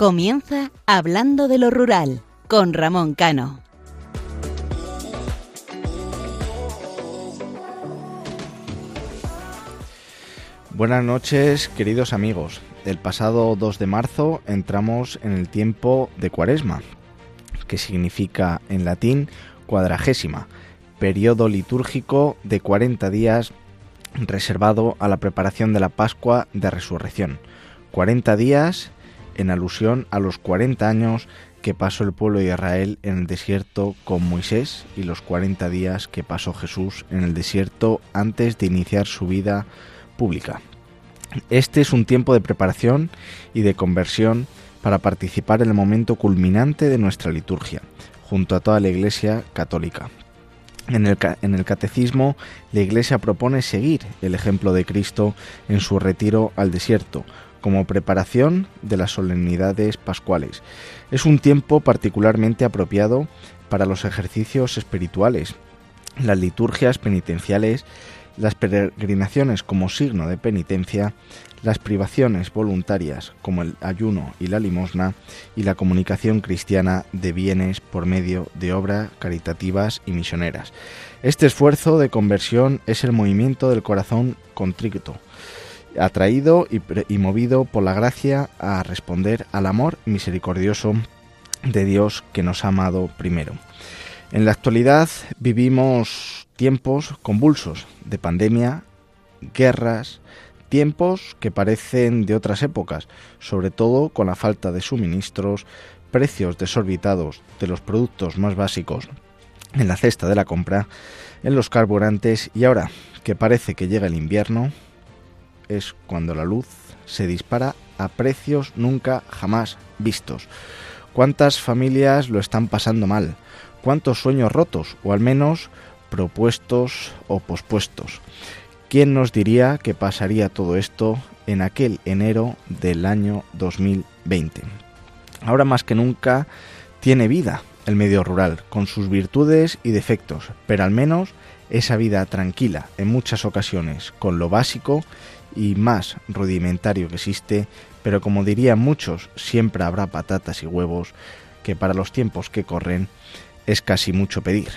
Comienza Hablando de lo Rural con Ramón Cano. Buenas noches, queridos amigos. El pasado 2 de marzo entramos en el tiempo de Cuaresma, que significa en latín cuadragésima, periodo litúrgico de 40 días reservado a la preparación de la Pascua de Resurrección. 40 días en alusión a los 40 años que pasó el pueblo de Israel en el desierto con Moisés y los 40 días que pasó Jesús en el desierto antes de iniciar su vida pública. Este es un tiempo de preparación y de conversión para participar en el momento culminante de nuestra liturgia, junto a toda la Iglesia católica. En el, en el, catecismo, la Iglesia propone seguir el ejemplo de Cristo en su retiro al desierto, como preparación de las solemnidades pascuales. Es un tiempo particularmente apropiado para los ejercicios espirituales, las liturgias penitenciales, las peregrinaciones como signo de penitencia, las privaciones voluntarias como el ayuno y la limosna y la comunicación cristiana de bienes por medio de obras caritativas y misioneras. Este esfuerzo de conversión es el movimiento del corazón contrito, atraído y, movido por la gracia a responder al amor misericordioso de Dios que nos ha amado primero. En la actualidad vivimos tiempos convulsos de pandemia, guerras, tiempos que parecen de otras épocas, sobre todo con la falta de suministros, precios desorbitados de los productos más básicos en la cesta de la compra, en los carburantes y ahora que parece que llega el invierno, es cuando la luz se dispara a precios nunca jamás vistos. ¿Cuántas familias lo están pasando mal? ¿Cuántos sueños rotos o al menos propuestos o pospuestos? ¿Quién nos diría que pasaría todo esto en aquel enero del año 2020? Ahora más que nunca tiene vida el medio rural, con sus virtudes y defectos, pero al menos esa vida tranquila en muchas ocasiones, con lo básico y más rudimentario que existe, pero como dirían muchos, siempre habrá patatas y huevos, que para los tiempos que corren es casi mucho pedir.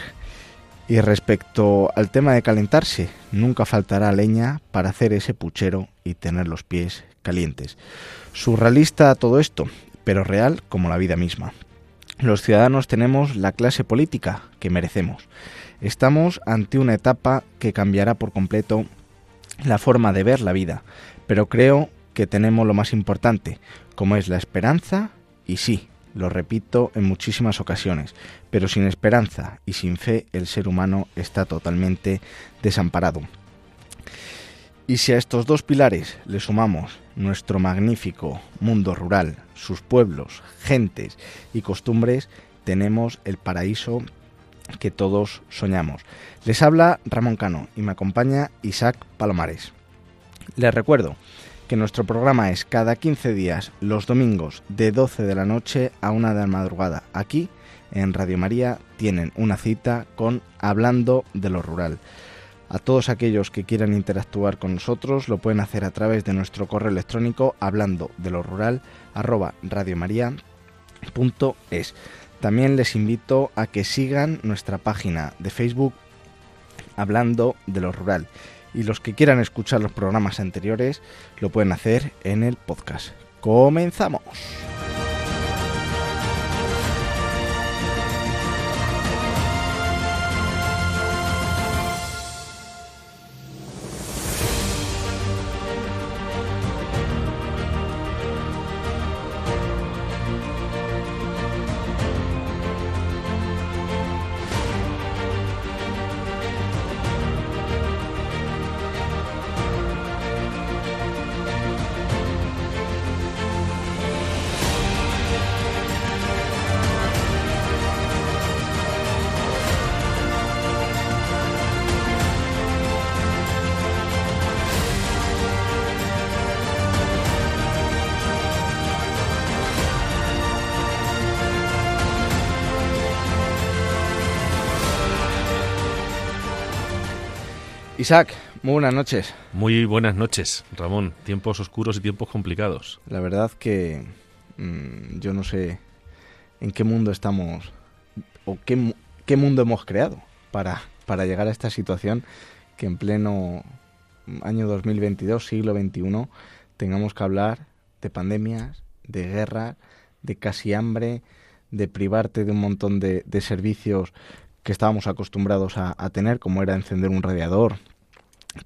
Y respecto al tema de calentarse, nunca faltará leña para hacer ese puchero y tener los pies calientes. Surrealista todo esto, pero real como la vida misma. Los ciudadanos tenemos la clase política que merecemos. Estamos ante una etapa que cambiará por completo la forma de ver la vida, pero creo que tenemos lo más importante, como es la esperanza y sí, lo repito en muchísimas ocasiones, pero sin esperanza y sin fe el ser humano está totalmente desamparado. Y si a estos dos pilares le sumamos nuestro magnífico mundo rural, sus pueblos, gentes y costumbres, tenemos el paraíso que todos soñamos. Les habla Ramón Cano y me acompaña Isaac Palomares. Les recuerdo que nuestro programa es cada 15 días, los domingos, de 12 de la noche a 1 de la madrugada. Aquí, en Radio María, tienen una cita con Hablando de lo Rural. A todos aquellos que quieran interactuar con nosotros lo pueden hacer a través de nuestro correo electrónico hablando de lo rural arroba. También les invito a que sigan nuestra página de Facebook hablando de lo rural y los que quieran escuchar los programas anteriores lo pueden hacer en el podcast. Comenzamos. Isaac, muy buenas noches. Muy buenas noches, Ramón. Tiempos oscuros y tiempos complicados. La verdad que Mm, yo no sé en qué mundo estamos o qué, qué mundo hemos creado para, para llegar a esta situación que en pleno año 2022, siglo XXI, tengamos que hablar de pandemias, de guerras, de casi hambre, de privarte de un montón de, servicios que estábamos acostumbrados a, tener, como era encender un radiador,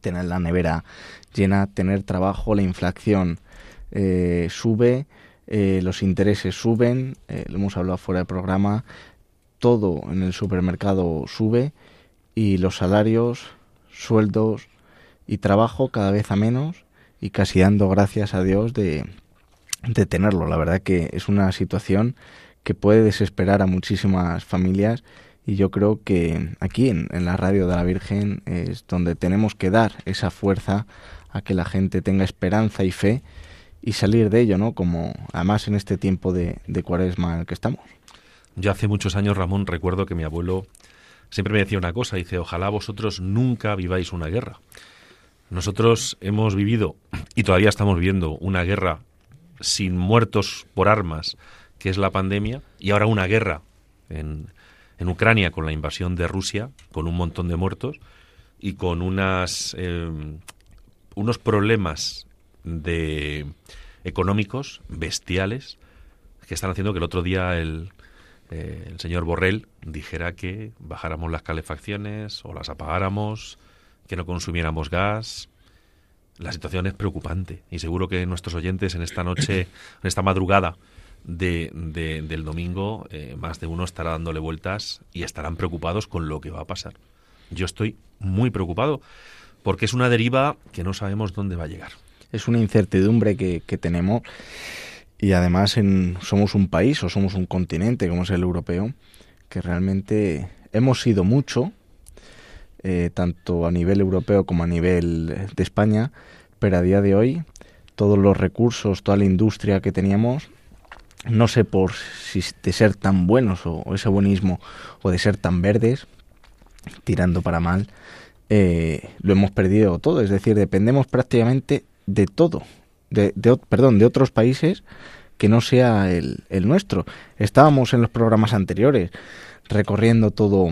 tener la nevera llena, tener trabajo, la inflación eh, sube, eh, los intereses suben, eh, lo hemos hablado fuera del programa, todo en el supermercado sube y los salarios, sueldos y trabajo cada vez a menos y casi dando gracias a Dios de, de tenerlo. La verdad que es una situación que puede desesperar a muchísimas familias y yo creo que aquí en, la radio de la Virgen es donde tenemos que dar esa fuerza a que la gente tenga esperanza y fe y salir de ello, ¿no? Como además en este tiempo de, de cuaresma en el que estamos. Yo hace muchos años, Ramón, recuerdo que mi abuelo siempre me decía una cosa, dice, ojalá vosotros nunca viváis una guerra. Nosotros hemos vivido y todavía estamos viviendo una guerra sin muertos por armas, que es la pandemia, y ahora una guerra en, en Ucrania con la invasión de Rusia, con un montón de muertos y con unas, eh, unos problemas económicos bestiales que están haciendo que el otro día el, eh, el señor Borrell dijera que bajáramos las calefacciones o las apagáramos, que no consumiéramos gas, la situación es preocupante y seguro que nuestros oyentes en esta noche, en esta madrugada de, del domingo, eh, más de uno estará dándole vueltas y estarán preocupados con lo que va a pasar. Yo estoy muy preocupado porque es una deriva que no sabemos dónde va a llegar. Es una incertidumbre que, tenemos y además en, somos un país o somos un continente como es el europeo que realmente hemos sido mucho eh, tanto a nivel europeo como a nivel de España, pero a día de hoy todos los recursos, toda la industria que teníamos, no sé por si de ser tan buenos o, ese buenismo o de ser tan verdes, tirando para mal, eh, lo hemos perdido todo. Es decir, dependemos prácticamente de todo, de, perdón, de otros países que no sea el, el, nuestro. Estábamos en los programas anteriores recorriendo todo,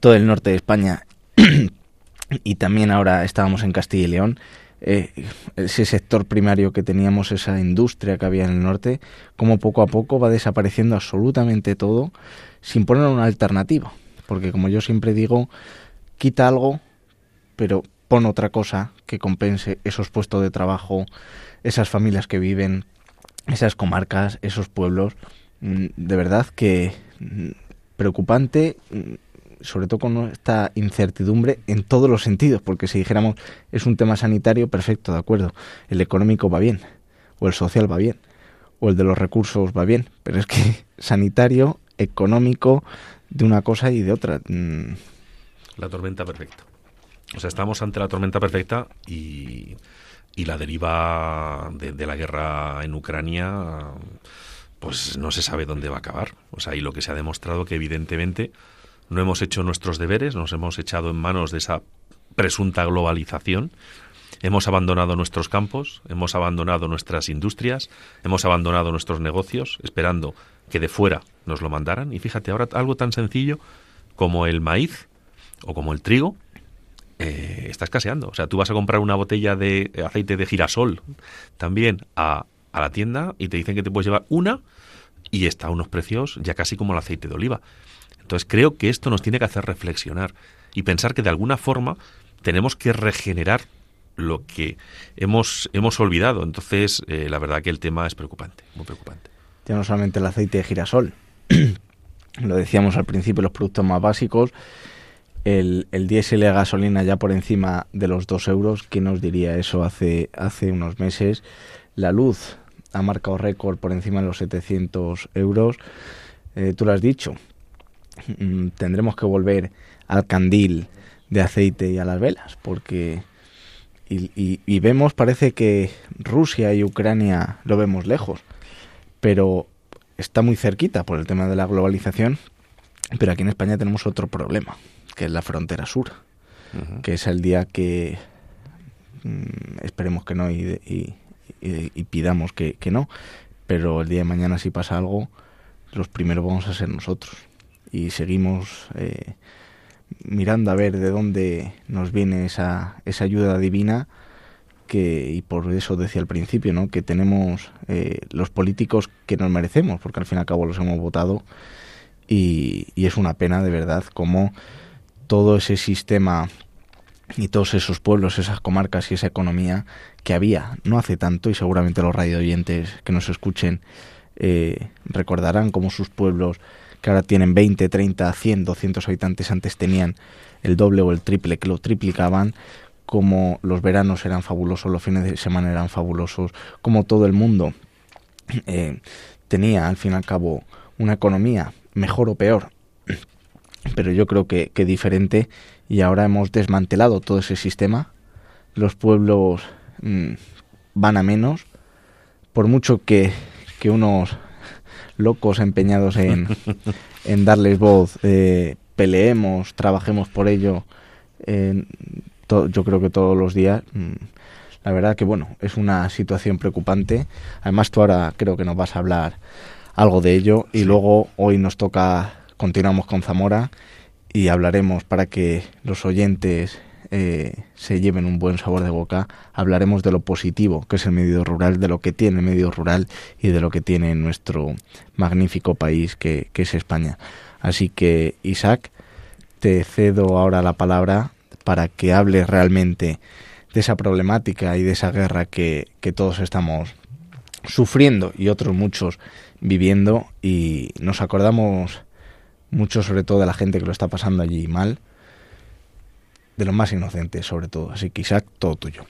todo el norte de España y también ahora estábamos en Castilla y León, eh, ese sector primario que teníamos, esa industria que había en el norte, como poco a poco va desapareciendo absolutamente todo sin poner una alternativa. Porque como yo siempre digo, quita algo, pero pon otra cosa que compense esos puestos de trabajo, esas familias que viven, esas comarcas, esos pueblos. Mm, de verdad que mm, preocupante mm, sobre todo con esta incertidumbre en todos los sentidos, porque si dijéramos es un tema sanitario, perfecto, de acuerdo, el económico va bien, o el social va bien, o el de los recursos va bien, pero es que sanitario, económico, de una cosa y de otra. Mm. La tormenta perfecta. O sea, estamos ante la tormenta perfecta y, y la deriva de, de la guerra en Ucrania pues no se sabe dónde va a acabar. O sea, y lo que se ha demostrado que evidentemente no hemos hecho nuestros deberes, nos hemos echado en manos de esa presunta globalización, hemos abandonado nuestros campos, hemos abandonado nuestras industrias, hemos abandonado nuestros negocios, esperando que de fuera nos lo mandaran. Y fíjate, ahora algo tan sencillo como el maíz o como el trigo, eh, está escaseando. O sea, tú vas a comprar una botella de aceite de girasol también a, a la tienda y te dicen que te puedes llevar una y está a unos precios ya casi como el aceite de oliva. Entonces creo que esto nos tiene que hacer reflexionar y pensar que de alguna forma tenemos que regenerar lo que hemos, hemos olvidado. Entonces, eh, la verdad que el tema es preocupante, muy preocupante. Ya no solamente el aceite de girasol, lo decíamos al principio, los productos más básicos, el, el diésel de gasolina ya por encima de los dos euros, ¿quién nos diría eso hace, hace unos meses? La luz ha marcado récord por encima de los 700 euros. Eh, tú lo has dicho, tendremos que volver al candil de aceite y a las velas, porque y, vemos, parece que Rusia y Ucrania lo vemos lejos, pero está muy cerquita por el tema de la globalización, pero aquí en España tenemos otro problema, que es la frontera sur, que es el día que mm, esperemos que no y, y pidamos que, que no, pero el día de mañana si pasa algo, los primeros vamos a ser nosotros. Y seguimos eh, mirando a ver de dónde nos viene esa, esa ayuda divina que, y por eso decía al principio, ¿no? que tenemos eh, los políticos que nos merecemos, porque al fin y al cabo los hemos votado y, es una pena de verdad como todo ese sistema y todos esos pueblos, esas comarcas y esa economía que había no hace tanto y seguramente los radio oyentes que nos escuchen eh, recordarán como sus pueblos que ahora tienen 20, 30, 100, 200 habitantes antes tenían el doble o el triple que lo triplicaban como los veranos eran fabulosos, los fines de semana eran fabulosos, como todo el mundo eh, tenía al fin y al cabo una economía mejor o peor, pero yo creo que, que diferente y ahora hemos desmantelado todo ese sistema. Los pueblos mm, van a menos, por mucho que, que unos locos empeñados en, en darles voz, eh, peleemos, trabajemos por ello, yo creo que todos los días. Mm, la verdad que bueno, es una situación preocupante. Además tú ahora creo que nos vas a hablar algo de ello y luego hoy nos toca, continuamos con Zamora y hablaremos para que los oyentes eh, se lleven un buen sabor de boca, hablaremos de lo positivo que es el medio rural, de lo que tiene el medio rural y de lo que tiene nuestro magnífico país que, es España. Así que, Isaac, te cedo ahora la palabra para que hables realmente de esa problemática y de esa guerra que, que todos estamos sufriendo y otros muchos viviendo y nos acordamos mucho sobre todo de la gente que lo está pasando allí mal, de los más inocentes sobre todo. Así que Isaac, todo tuyo.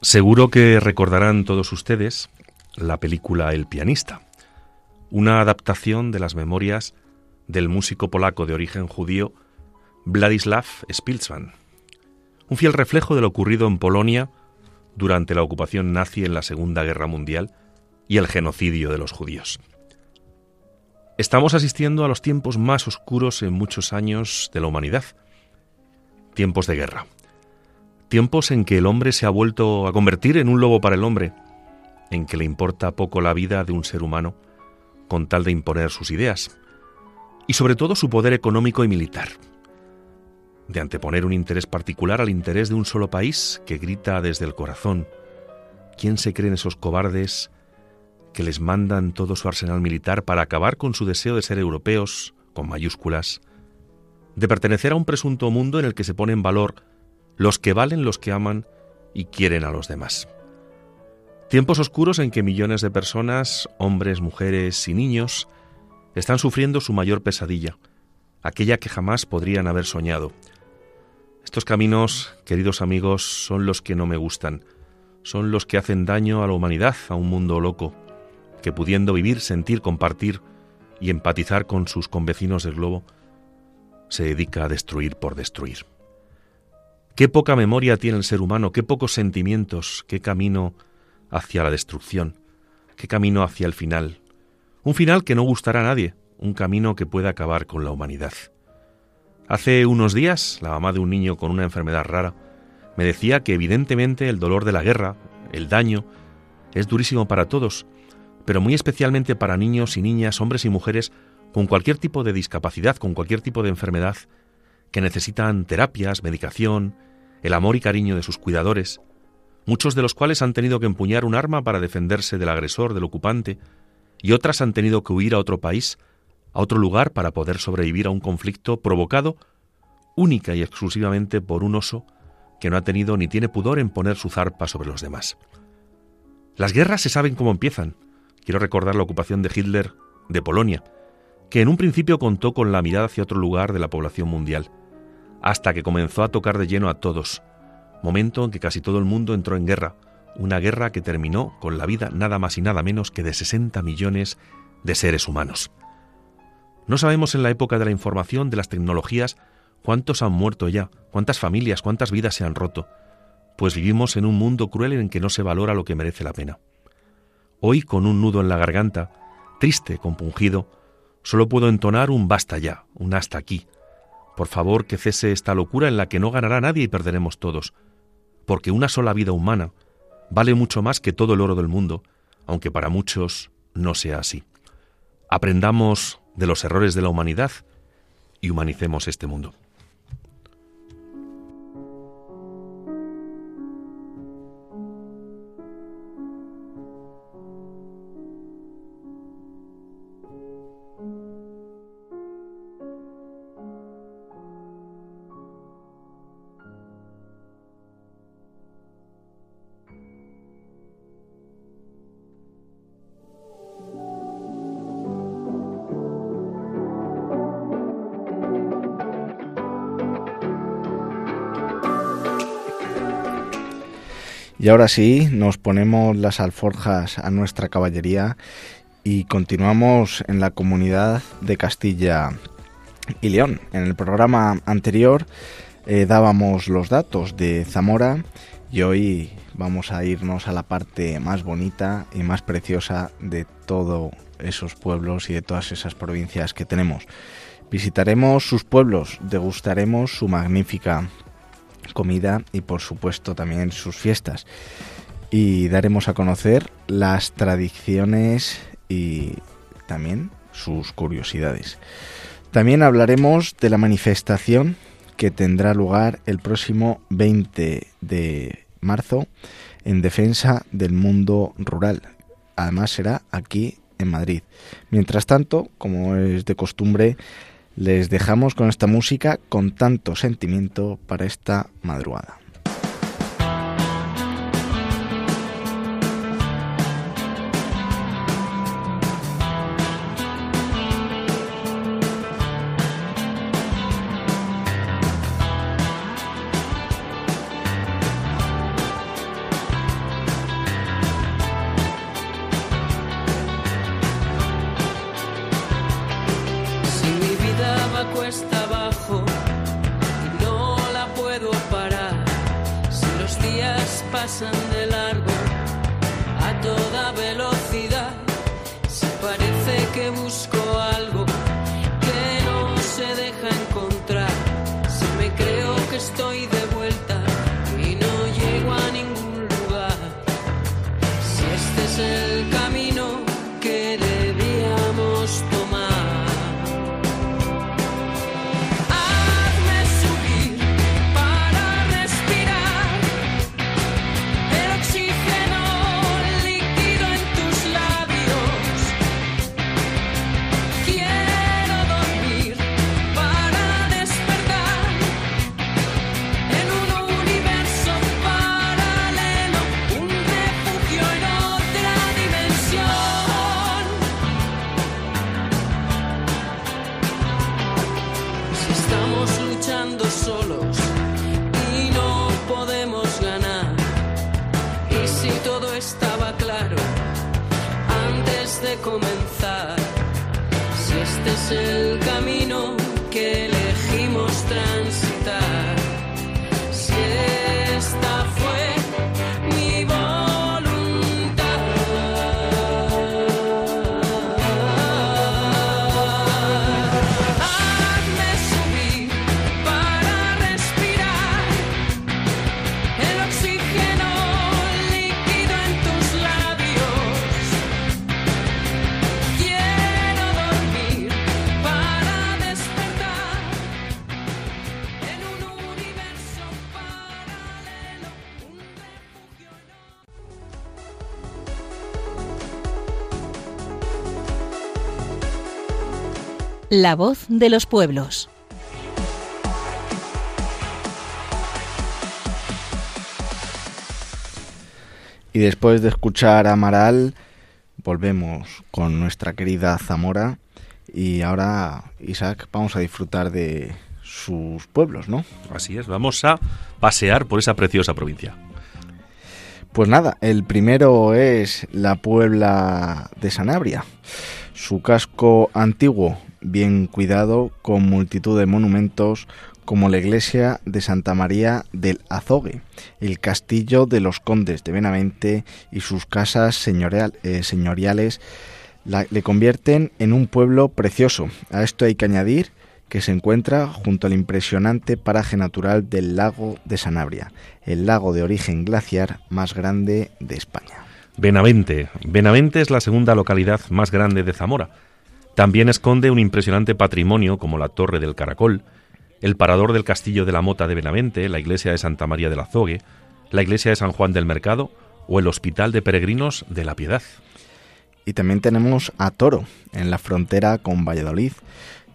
Seguro que recordarán todos ustedes la película El pianista, una adaptación de las memorias del músico polaco de origen judío Vladislav Spilsman, un fiel reflejo de lo ocurrido en Polonia durante la ocupación nazi en la Segunda Guerra Mundial y el genocidio de los judíos. Estamos asistiendo a los tiempos más oscuros en muchos años de la humanidad, tiempos de guerra, tiempos en que el hombre se ha vuelto a convertir en un lobo para el hombre, en que le importa poco la vida de un ser humano con tal de imponer sus ideas, y sobre todo su poder económico y militar, de anteponer un interés particular al interés de un solo país que grita desde el corazón. ¿Quién se creen esos cobardes que les mandan todo su arsenal militar para acabar con su deseo de ser europeos, con mayúsculas, de pertenecer a un presunto mundo en el que se pone en valor los que valen, los que aman y quieren a los demás? Tiempos oscuros en que millones de personas, hombres, mujeres y niños, están sufriendo su mayor pesadilla, aquella que jamás podrían haber soñado. Estos caminos, queridos amigos, son los que no me gustan, son los que hacen daño a la humanidad, a un mundo loco, que pudiendo vivir, sentir, compartir y empatizar con sus convecinos del globo, se dedica a destruir por destruir. Qué poca memoria tiene el ser humano, qué pocos sentimientos, qué camino hacia la destrucción, qué camino hacia el final. Un final que no gustará a nadie, un camino que puede acabar con la humanidad. Hace unos días, la mamá de un niño con una enfermedad rara me decía que evidentemente el dolor de la guerra, el daño, es durísimo para todos, pero muy especialmente para niños y niñas, hombres y mujeres con cualquier tipo de discapacidad, con cualquier tipo de enfermedad, que necesitan terapias, medicación, el amor y cariño de sus cuidadores, muchos de los cuales han tenido que empuñar un arma para defenderse del agresor, del ocupante, y otras han tenido que huir a otro país, a otro lugar para poder sobrevivir a un conflicto provocado única y exclusivamente por un oso que no ha tenido ni tiene pudor en poner su zarpa sobre los demás. Las guerras se saben cómo empiezan. Quiero recordar la ocupación de Hitler de Polonia, que en un principio contó con la mirada hacia otro lugar de la población mundial, hasta que comenzó a tocar de lleno a todos, momento en que casi todo el mundo entró en guerra, una guerra que terminó con la vida nada más y nada menos que de 60 millones de seres humanos. No sabemos en la época de la información, de las tecnologías, cuántos han muerto ya, cuántas familias, cuántas vidas se han roto, pues vivimos en un mundo cruel en que no se valora lo que merece la pena. Hoy, con un nudo en la garganta, triste, compungido, solo puedo entonar un basta ya, un hasta aquí. Por favor, que cese esta locura en la que no ganará nadie y perderemos todos, porque una sola vida humana vale mucho más que todo el oro del mundo, aunque para muchos no sea así. Aprendamos de los errores de la humanidad y humanicemos este mundo. Y ahora sí, nos ponemos las alforjas a nuestra caballería y continuamos en la comunidad de Castilla y León. En el programa anterior eh, dábamos los datos de Zamora y hoy vamos a irnos a la parte más bonita y más preciosa de todos esos pueblos y de todas esas provincias que tenemos. Visitaremos sus pueblos, degustaremos su magnífica comida y por supuesto también sus fiestas. Y daremos a conocer las tradiciones y también sus curiosidades. También hablaremos de la manifestación que tendrá lugar el próximo 20 de marzo en defensa del mundo rural. Además será aquí en Madrid. Mientras tanto, como es de costumbre, les dejamos con esta música con tanto sentimiento para esta madrugada. Si estamos luchando solos y no podemos ganar, y si todo estaba claro antes de comenzar, si este es el camino. La voz de los pueblos. Y después de escuchar a Amaral, volvemos con nuestra querida Zamora. Y ahora, Isaac, vamos a disfrutar de sus pueblos, ¿no? Así es, vamos a pasear por esa preciosa provincia. Pues nada, el primero es la Puebla de Sanabria. Su casco antiguo bien cuidado, con multitud de monumentos como la iglesia de Santa María del Azogue, el castillo de los condes de Benavente y sus casas eh, señoriales le convierten en un pueblo precioso. A esto hay que añadir que se encuentra junto al impresionante paraje natural del lago de Sanabria, el lago de origen glaciar más grande de España. Benavente. Benavente es la segunda localidad más grande de Zamora. También esconde un impresionante patrimonio como la Torre del Caracol, el parador del Castillo de la Mota de Benavente, la iglesia de Santa María del Azogue, la iglesia de San Juan del Mercado o el Hospital de Peregrinos de la Piedad. Y también tenemos a Toro, en la frontera con Valladolid.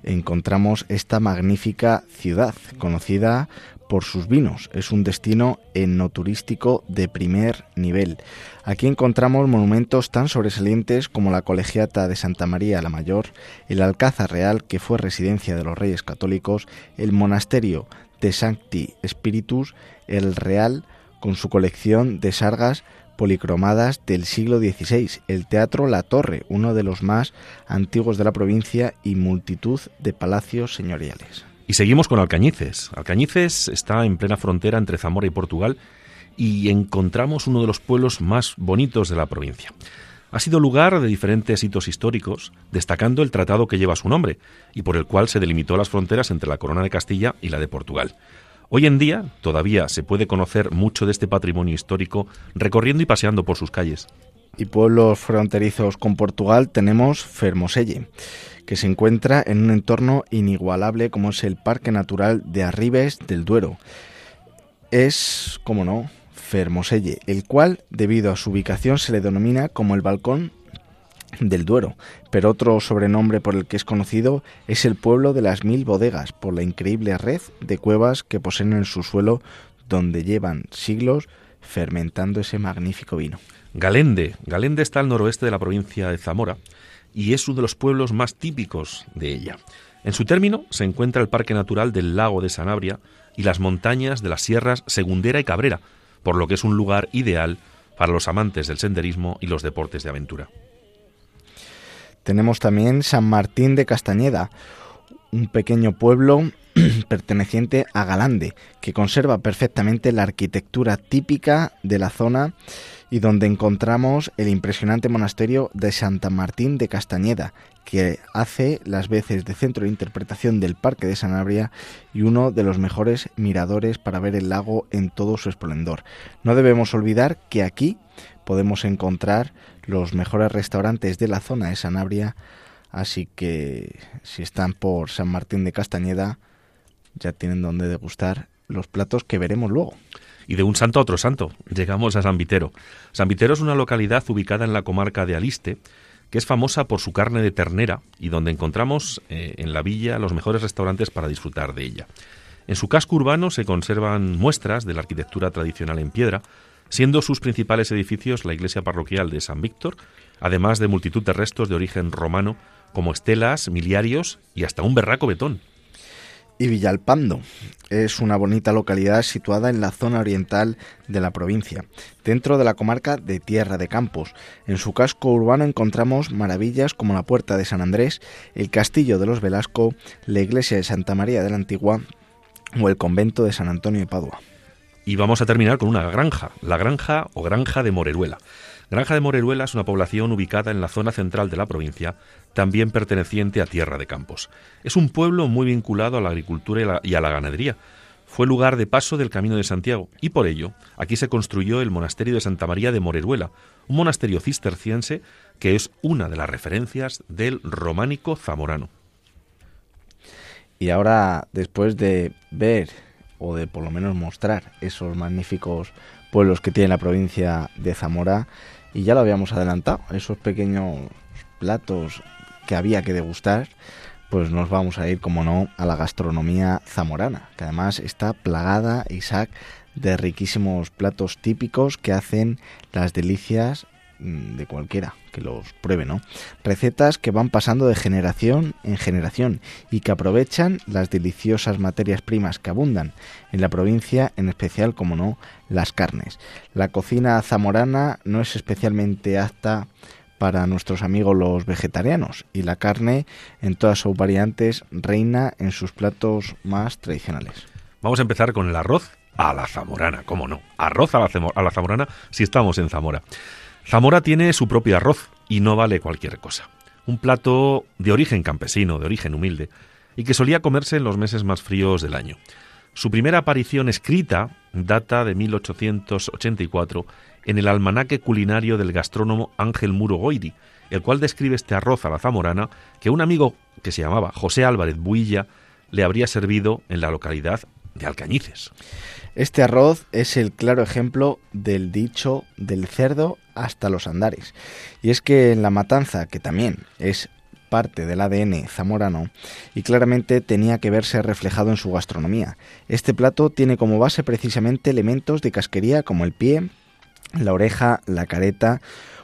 Encontramos esta magnífica ciudad, conocida por sus vinos. Es un destino enoturístico de primer nivel. Aquí encontramos monumentos tan sobresalientes como la Colegiata de Santa María la Mayor, el Alcázar Real, que fue residencia de los Reyes Católicos, el Monasterio de Sancti Spiritus, el Real, con su colección de sargas policromadas del siglo XVI, el Teatro La Torre, uno de los más antiguos de la provincia, y multitud de palacios señoriales. Y seguimos con Alcañices. Alcañices está en plena frontera entre Zamora y Portugal y encontramos uno de los pueblos más bonitos de la provincia. Ha sido lugar de diferentes hitos históricos, destacando el tratado que lleva su nombre y por el cual se delimitó las fronteras entre la Corona de Castilla y la de Portugal. Hoy en día todavía se puede conocer mucho de este patrimonio histórico recorriendo y paseando por sus calles. Y pueblos fronterizos con Portugal tenemos Fermoselle, que se encuentra en un entorno inigualable como es el Parque Natural de Arribes del Duero. Es, como no, Fermoselle, el cual, debido a su ubicación, se le denomina como el balcón del Duero, pero otro sobrenombre por el que es conocido es el pueblo de las mil bodegas, por la increíble red de cuevas que poseen en su suelo, donde llevan siglos fermentando ese magnífico vino. Galende. Galende está al noroeste de la provincia de Zamora y es uno de los pueblos más típicos de ella. En su término se encuentra el Parque Natural del Lago de Sanabria y las montañas de las sierras Segundera y Cabrera, por lo que es un lugar ideal para los amantes del senderismo y los deportes de aventura. Tenemos también San Martín de Castañeda, un pequeño pueblo perteneciente a Galande, que conserva perfectamente la arquitectura típica de la zona y donde encontramos el impresionante monasterio de Santa Martín de Castañeda, que hace las veces de centro de interpretación del Parque de Sanabria y uno de los mejores miradores para ver el lago en todo su esplendor. No debemos olvidar que aquí podemos encontrar los mejores restaurantes de la zona de Sanabria, así que si están por San Martín de Castañeda ya tienen donde degustar los platos que veremos luego. Y de un santo a otro santo, llegamos a San Vitero. San Vitero es una localidad ubicada en la comarca de Aliste, que es famosa por su carne de ternera y donde encontramos eh, en la villa los mejores restaurantes para disfrutar de ella. En su casco urbano se conservan muestras de la arquitectura tradicional en piedra, siendo sus principales edificios la iglesia parroquial de San Víctor, además de multitud de restos de origen romano como estelas, miliarios y hasta un berraco betón. Y Villalpando es una bonita localidad situada en la zona oriental de la provincia, dentro de la comarca de Tierra de Campos. En su casco urbano encontramos maravillas como la Puerta de San Andrés, el Castillo de los Velasco, la iglesia de Santa María de la Antigua o el convento de San Antonio de Padua. Y vamos a terminar con una granja, la granja o granja de Moreruela. Granja de Moreruela es una población ubicada en la zona central de la provincia, también perteneciente a Tierra de Campos. Es un pueblo muy vinculado a la agricultura y a la ganadería. Fue lugar de paso del Camino de Santiago y por ello aquí se construyó el monasterio de Santa María de Moreruela, un monasterio cisterciense que es una de las referencias del románico zamorano. Y ahora, después de ver o de por lo menos mostrar esos magníficos pueblos que tiene la provincia de Zamora. Y ya lo habíamos adelantado, esos pequeños platos que había que degustar, pues nos vamos a ir, como no, a la gastronomía zamorana, que además está plagada, Isaac, de riquísimos platos típicos que hacen las delicias Mm, de cualquiera los pruebe, ¿no? Recetas que van pasando de generación en generación y que aprovechan las deliciosas materias primas que abundan en la provincia, en especial, como no, las carnes. La cocina zamorana no es especialmente apta para nuestros amigos los vegetarianos y la carne en todas sus variantes reina en sus platos más tradicionales. Vamos a empezar con el arroz a la zamorana, ¿cómo no? Arroz a la zamorana si estamos en Zamora. Zamora tiene su propio arroz y no vale cualquier cosa. Un plato de origen campesino, de origen humilde, y que solía comerse en los meses más fríos del año. Su primera aparición escrita data de 1884 en el almanaque culinario del gastrónomo Ángel Muro Goiri, el cual describe este arroz a la zamorana que un amigo que se llamaba José Álvarez Builla le habría servido en la localidad de Alcañices. Este arroz es el claro ejemplo del dicho del cerdo hasta los andares. Y es que en la matanza, que también es parte del ADN zamorano y claramente tenía que verse reflejado en su gastronomía. Este plato tiene como base precisamente elementos de casquería como el pie, la oreja, la careta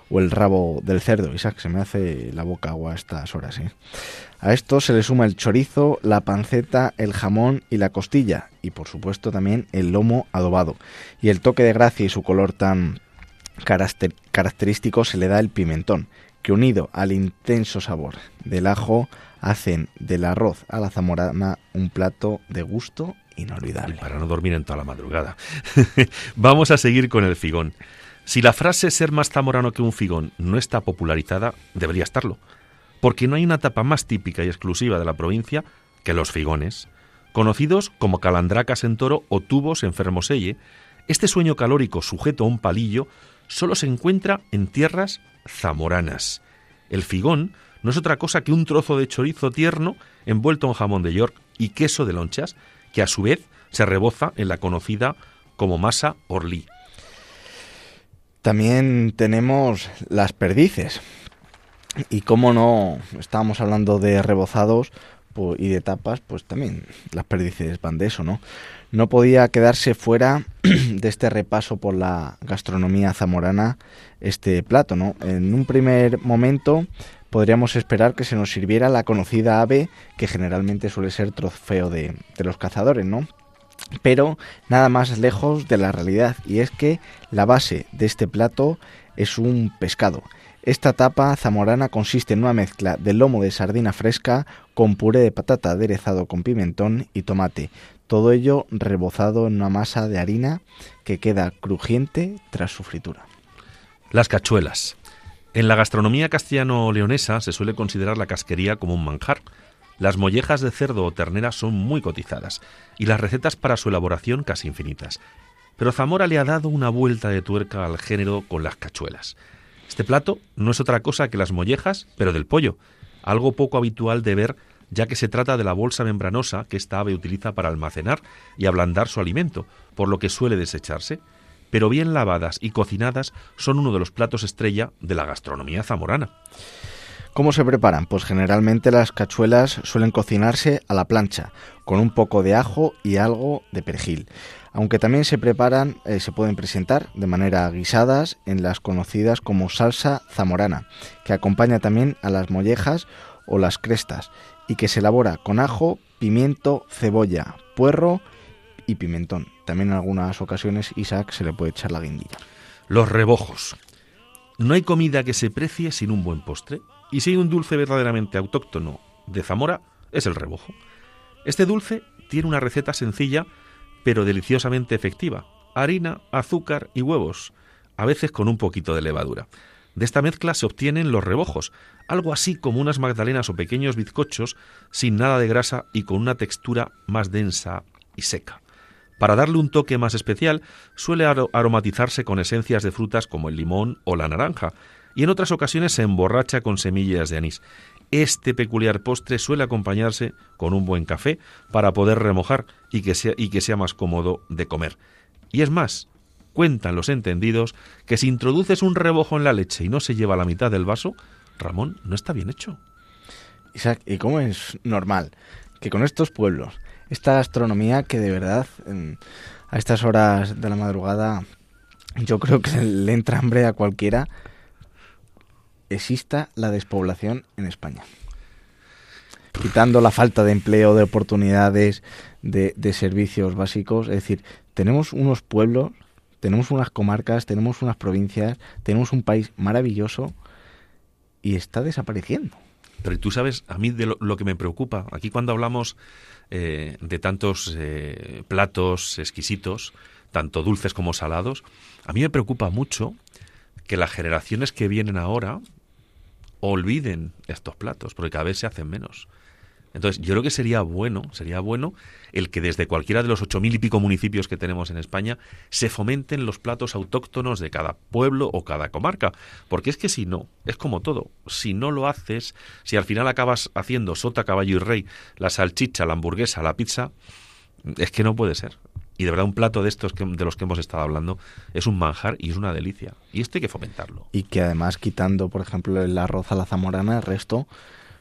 o el rabo del cerdo. Isaac, se me hace la boca agua a estas horas. ¿eh? A esto se le suma el chorizo, la panceta, el jamón y la costilla, y por supuesto también el lomo adobado. Y el toque de gracia y su color tan característico se le da el pimentón, que unido al intenso sabor del ajo hacen del arroz a la zamorana un plato de gusto inolvidable. para no dormir en toda la madrugada. Vamos a seguir con el figón. Si la frase ser más zamorano que un figón no está popularizada, debería estarlo porque no hay una tapa más típica y exclusiva de la provincia que los figones, conocidos como calandracas en toro o tubos en fermoselle. Este sueño calórico sujeto a un palillo solo se encuentra en tierras zamoranas. El figón no es otra cosa que un trozo de chorizo tierno envuelto en jamón de York y queso de lonchas, que a su vez se reboza en la conocida como masa orlí. También tenemos las perdices, y cómo no, estábamos hablando de rebozados pues, y de tapas, pues también las perdices van de eso, ¿no? No podía quedarse fuera de este repaso por la gastronomía zamorana este plato, ¿no? En un primer momento podríamos esperar que se nos sirviera la conocida ave que generalmente suele ser trofeo de, los cazadores, ¿no? Pero nada más lejos de la realidad y es que la base de este plato es un pescado esta tapa zamorana consiste en una mezcla de lomo de sardina fresca con puré de patata aderezado con pimentón y tomate, todo ello rebozado en una masa de harina que queda crujiente tras su fritura. Las cachuelas. En la gastronomía castellano-leonesa se suele considerar la casquería como un manjar. Las mollejas de cerdo o ternera son muy cotizadas y las recetas para su elaboración casi infinitas. Pero Zamora le ha dado una vuelta de tuerca al género con las cachuelas. Este plato no es otra cosa que las mollejas, pero del pollo, algo poco habitual de ver ya que se trata de la bolsa membranosa que esta ave utiliza para almacenar y ablandar su alimento, por lo que suele desecharse, pero bien lavadas y cocinadas son uno de los platos estrella de la gastronomía zamorana. ¿Cómo se preparan? Pues generalmente las cachuelas suelen cocinarse a la plancha, con un poco de ajo y algo de perejil aunque también se preparan, eh, se pueden presentar de manera guisadas en las conocidas como salsa zamorana, que acompaña también a las mollejas o las crestas y que se elabora con ajo, pimiento, cebolla, puerro y pimentón. También en algunas ocasiones Isaac se le puede echar la guindilla. Los rebojos. No hay comida que se precie sin un buen postre, y si hay un dulce verdaderamente autóctono de Zamora, es el rebojo. Este dulce tiene una receta sencilla pero deliciosamente efectiva. Harina, azúcar y huevos, a veces con un poquito de levadura. De esta mezcla se obtienen los rebojos, algo así como unas magdalenas o pequeños bizcochos sin nada de grasa y con una textura más densa y seca. Para darle un toque más especial, suele aromatizarse con esencias de frutas como el limón o la naranja, y en otras ocasiones se emborracha con semillas de anís. Este peculiar postre suele acompañarse con un buen café para poder remojar y que sea, y que sea más cómodo de comer. Y es más, cuentan los entendidos que si introduces un rebojo en la leche y no se lleva la mitad del vaso, Ramón, no está bien hecho. Isaac, ¿y cómo es normal que con estos pueblos, esta gastronomía que de verdad a estas horas de la madrugada yo creo que le entra hambre a cualquiera, exista la despoblación en España. Quitando la falta de empleo, de oportunidades, de, servicios básicos. Es decir, tenemos unos pueblos, tenemos unas comarcas, tenemos unas provincias, tenemos un país maravilloso y está desapareciendo. Pero tú sabes, a mí de lo, que me preocupa, aquí cuando hablamos eh, de tantos eh, platos exquisitos, tanto dulces como salados, a mí me preocupa mucho que las generaciones que vienen ahora olviden estos platos, porque cada vez se hacen menos. Entonces, yo creo que sería bueno, sería bueno el que desde cualquiera de los ocho mil y pico municipios que tenemos en España se fomenten los platos autóctonos de cada pueblo o cada comarca. Porque es que si no, es como todo. Si no lo haces, si al final acabas haciendo sota, caballo y rey, la salchicha, la hamburguesa, la pizza, es que no puede ser. Y de verdad un plato de estos que, de los que hemos estado hablando es un manjar y es una delicia. Y esto hay que fomentarlo. Y que además quitando, por ejemplo, el arroz a la zamorana, el resto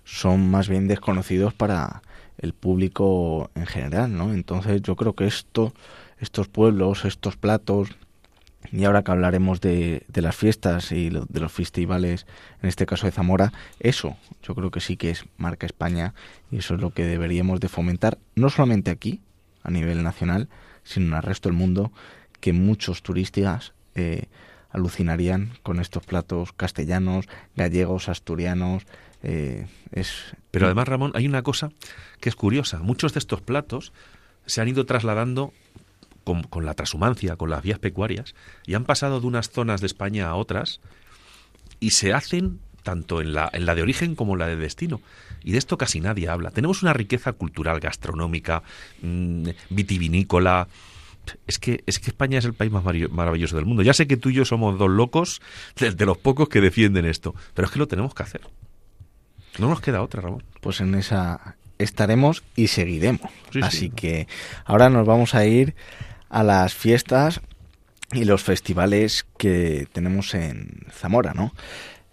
son más bien desconocidos para el público en general, ¿no? Entonces yo creo que esto, estos pueblos, estos platos, y ahora que hablaremos de, de las fiestas y de los festivales, en este caso de Zamora, eso yo creo que sí que es marca España y eso es lo que deberíamos de fomentar, no solamente aquí, a nivel nacional, sino en el resto del mundo, que muchos turistas eh, alucinarían con estos platos castellanos, gallegos, asturianos, eh, es... Pero además, Ramón, hay una cosa que es curiosa. Muchos de estos platos se han ido trasladando con, la transhumancia, con las vías pecuarias, y han pasado de unas zonas de España a otras y se hacen tanto en la, en la de origen como en la de destino. Y de esto casi nadie habla. Tenemos una riqueza cultural, gastronómica, mm, vitivinícola. Es que, es que España es el país más maravilloso del mundo. Ya sé que tú y yo somos dos locos de los pocos que defienden esto, pero es que lo tenemos que hacer. No nos queda otra, Ramón. Pues en esa estaremos y seguiremos. Así que ahora nos vamos a ir a las fiestas y los festivales que tenemos en Zamora, ¿no?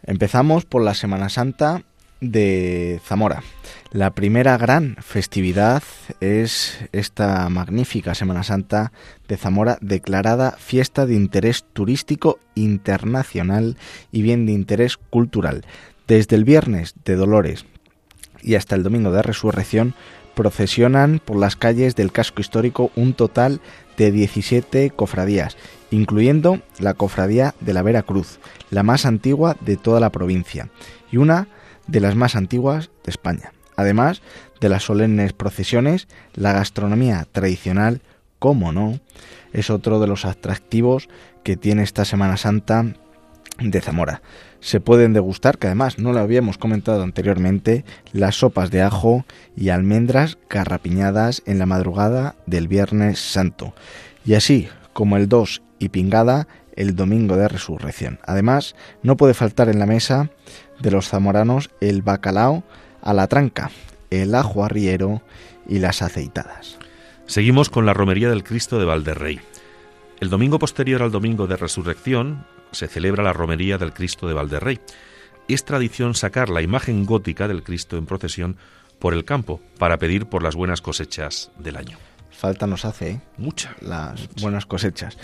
Empezamos por la Semana Santa de Zamora. La primera gran festividad es esta magnífica Semana Santa de Zamora declarada fiesta de interés turístico internacional y bien de interés cultural. Desde el viernes de Dolores y hasta el domingo de Resurrección procesionan por las calles del casco histórico un total de 17 cofradías, incluyendo la cofradía de la Vera Cruz, la más antigua de toda la provincia y una de las más antiguas de España. Además de las solemnes procesiones, la gastronomía tradicional, como no, es otro de los atractivos que tiene esta Semana Santa de Zamora se pueden degustar, que además no lo habíamos comentado anteriormente, las sopas de ajo y almendras carrapiñadas en la madrugada del Viernes Santo. Y así como el 2 y pingada el domingo de resurrección. Además, no puede faltar en la mesa de los zamoranos el bacalao a la tranca, el ajo arriero y las aceitadas. Seguimos con la romería del Cristo de Valderrey. El domingo posterior al domingo de resurrección, se celebra la romería del Cristo de Valderrey. Es tradición sacar la imagen gótica del Cristo en procesión por el campo para pedir por las buenas cosechas del año. Falta nos hace, ¿eh? Mucha. Las buenas cosechas.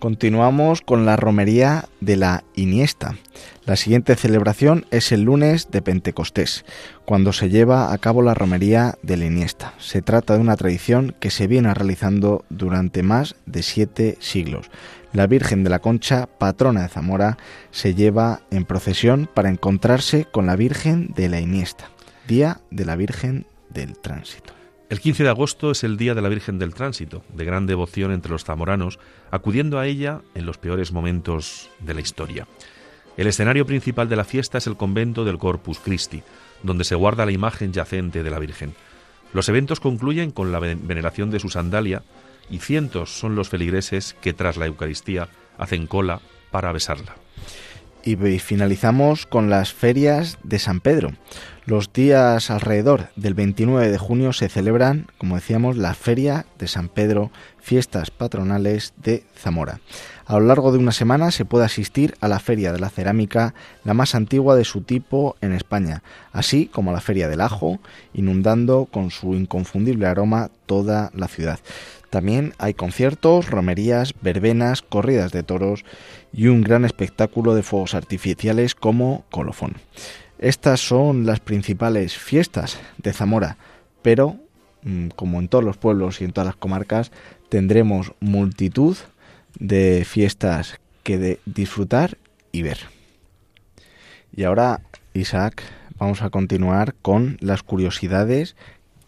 Continuamos con la romería de la Iniesta. La siguiente celebración es el lunes de Pentecostés, cuando se lleva a cabo la romería de la Iniesta. Se trata de una tradición que se viene realizando durante más de siete siglos la Virgen de la Concha, patrona de Zamora, se lleva en procesión para encontrarse con la Virgen de la Iniesta, Día de la Virgen del Tránsito. El 15 de agosto es el Día de la Virgen del Tránsito, de gran devoción entre los zamoranos, acudiendo a ella en los peores momentos de la historia. El escenario principal de la fiesta es el convento del Corpus Christi, donde se guarda la imagen yacente de la Virgen. Los eventos concluyen con la veneración de su sandalia, y cientos son los feligreses que tras la Eucaristía hacen cola para besarla. Y finalizamos con las ferias de San Pedro. Los días alrededor del 29 de junio se celebran, como decíamos, la Feria de San Pedro, fiestas patronales de Zamora. A lo largo de una semana se puede asistir a la Feria de la Cerámica, la más antigua de su tipo en España, así como a la Feria del Ajo, inundando con su inconfundible aroma toda la ciudad. También hay conciertos, romerías, verbenas, corridas de toros y un gran espectáculo de fuegos artificiales como colofón. Estas son las principales fiestas de Zamora, pero mm, como en todos los pueblos y en todas las comarcas, tendremos multitud de fiestas que de disfrutar y ver. Y ahora Isaac, vamos a continuar con las curiosidades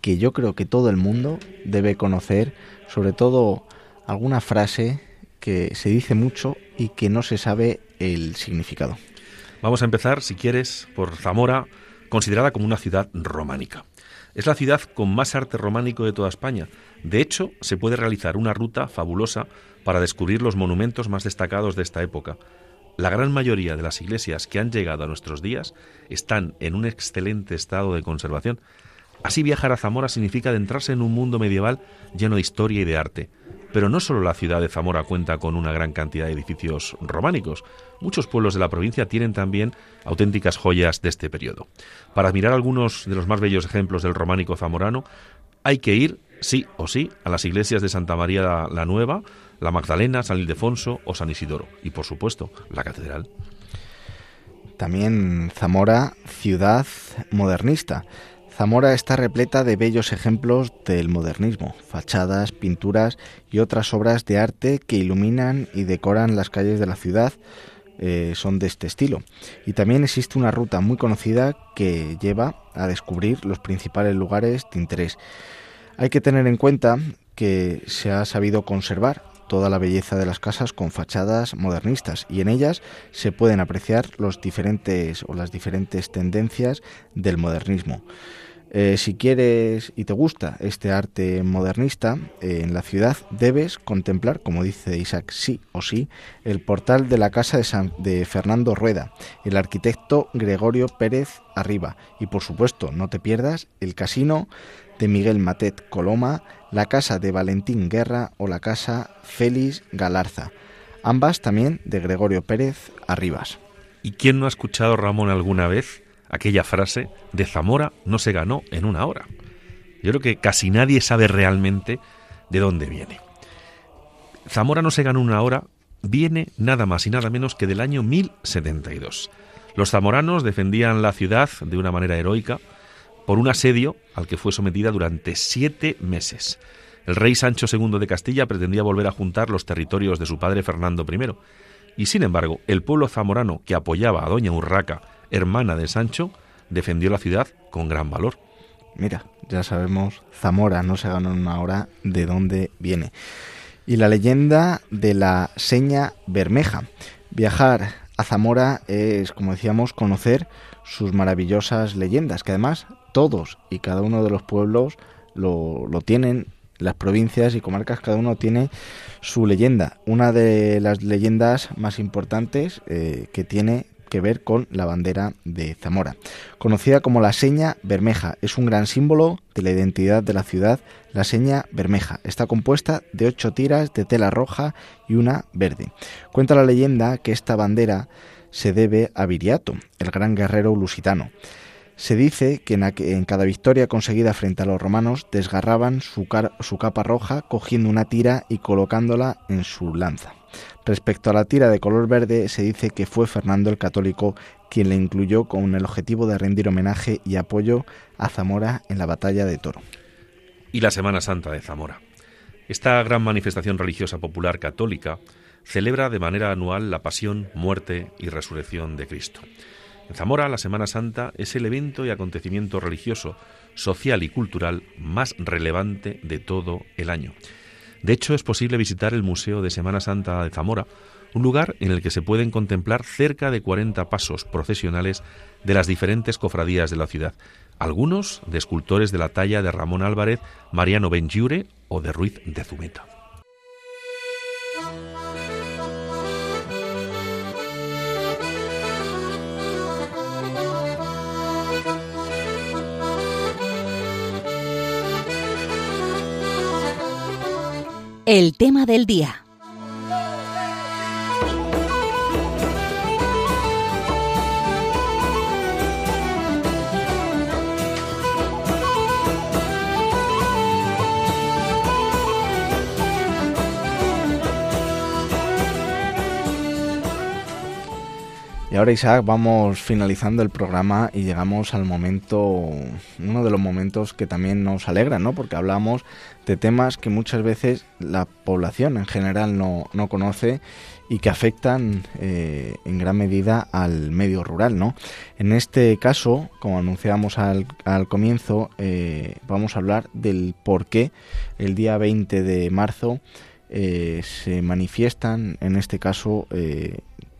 que yo creo que todo el mundo debe conocer, sobre todo alguna frase que se dice mucho y que no se sabe el significado. Vamos a empezar, si quieres, por Zamora, considerada como una ciudad románica. Es la ciudad con más arte románico de toda España. De hecho, se puede realizar una ruta fabulosa para descubrir los monumentos más destacados de esta época. La gran mayoría de las iglesias que han llegado a nuestros días están en un excelente estado de conservación. Así viajar a Zamora significa adentrarse en un mundo medieval lleno de historia y de arte. Pero no solo la ciudad de Zamora cuenta con una gran cantidad de edificios románicos, muchos pueblos de la provincia tienen también auténticas joyas de este periodo. Para admirar algunos de los más bellos ejemplos del románico zamorano, hay que ir, sí o sí, a las iglesias de Santa María la Nueva, la Magdalena, San Ildefonso o San Isidoro, y por supuesto, la catedral. También Zamora, ciudad modernista. Zamora está repleta de bellos ejemplos del modernismo, fachadas, pinturas y otras obras de arte que iluminan y decoran las calles de la ciudad. Eh, son de este estilo. Y también existe una ruta muy conocida que lleva a descubrir los principales lugares de interés. Hay que tener en cuenta que se ha sabido conservar toda la belleza de las casas con fachadas modernistas y en ellas se pueden apreciar los diferentes o las diferentes tendencias del modernismo. Eh, si quieres y te gusta este arte modernista eh, en la ciudad, debes contemplar, como dice Isaac, sí o sí, el portal de la casa de, San, de Fernando Rueda, el arquitecto Gregorio Pérez Arriba. Y, por supuesto, no te pierdas el casino de Miguel Matet Coloma, la casa de Valentín Guerra o la casa Félix Galarza, ambas también de Gregorio Pérez Arribas. ¿Y quién no ha escuchado, Ramón, alguna vez aquella frase de Zamora no se ganó en una hora. Yo creo que casi nadie sabe realmente de dónde viene. Zamora no se ganó en una hora viene nada más y nada menos que del año 1072. Los zamoranos defendían la ciudad de una manera heroica por un asedio al que fue sometida durante siete meses. El rey Sancho II de Castilla pretendía volver a juntar los territorios de su padre Fernando I, y sin embargo el pueblo zamorano que apoyaba a doña Urraca hermana de Sancho, defendió la ciudad con gran valor. Mira, ya sabemos, Zamora no se ganó en una hora de dónde viene. Y la leyenda de la seña bermeja. Viajar a Zamora es, como decíamos, conocer sus maravillosas leyendas, que además todos y cada uno de los pueblos lo, tienen, las provincias y comarcas, cada uno tiene su leyenda. Una de las leyendas más importantes eh, que tiene que ver con la bandera de Zamora. Conocida como la seña bermeja, es un gran símbolo de la identidad de la ciudad. La seña bermeja está compuesta de ocho tiras de tela roja y una verde. Cuenta la leyenda que esta bandera se debe a Viriato, el gran guerrero lusitano. Se dice que en, cada victoria conseguida frente a los romanos desgarraban su, su capa roja cogiendo una tira y colocándola en su lanza. Respecto a la tira de color verde, se dice que fue Fernando el Católico quien la incluyó con el objetivo de rendir homenaje y apoyo a Zamora en la batalla de Toro. Y la Semana Santa de Zamora. Esta gran manifestación religiosa popular católica celebra de manera anual la pasión, muerte y resurrección de Cristo. En Zamora, la Semana Santa es el evento y acontecimiento religioso, social y cultural más relevante de todo el año de hecho, es posible visitar el Museo de Semana Santa de Zamora, un lugar en el que se pueden contemplar cerca de 40 pasos procesionales de las diferentes cofradías de la ciudad, algunos de escultores de la talla de Ramón Álvarez, Mariano Benjure o de Ruiz de Zumeta. El tema del día. Ahora Isaac, vamos finalizando el programa y llegamos al momento, uno de los momentos que también nos alegra, ¿no? Porque hablamos de temas que muchas veces la población en general no, no conoce y que afectan eh, en gran medida al medio rural, ¿no? En este caso, como anunciábamos al, al comienzo, eh, vamos a hablar del por qué el día 20 de marzo eh, se manifiestan, en este caso,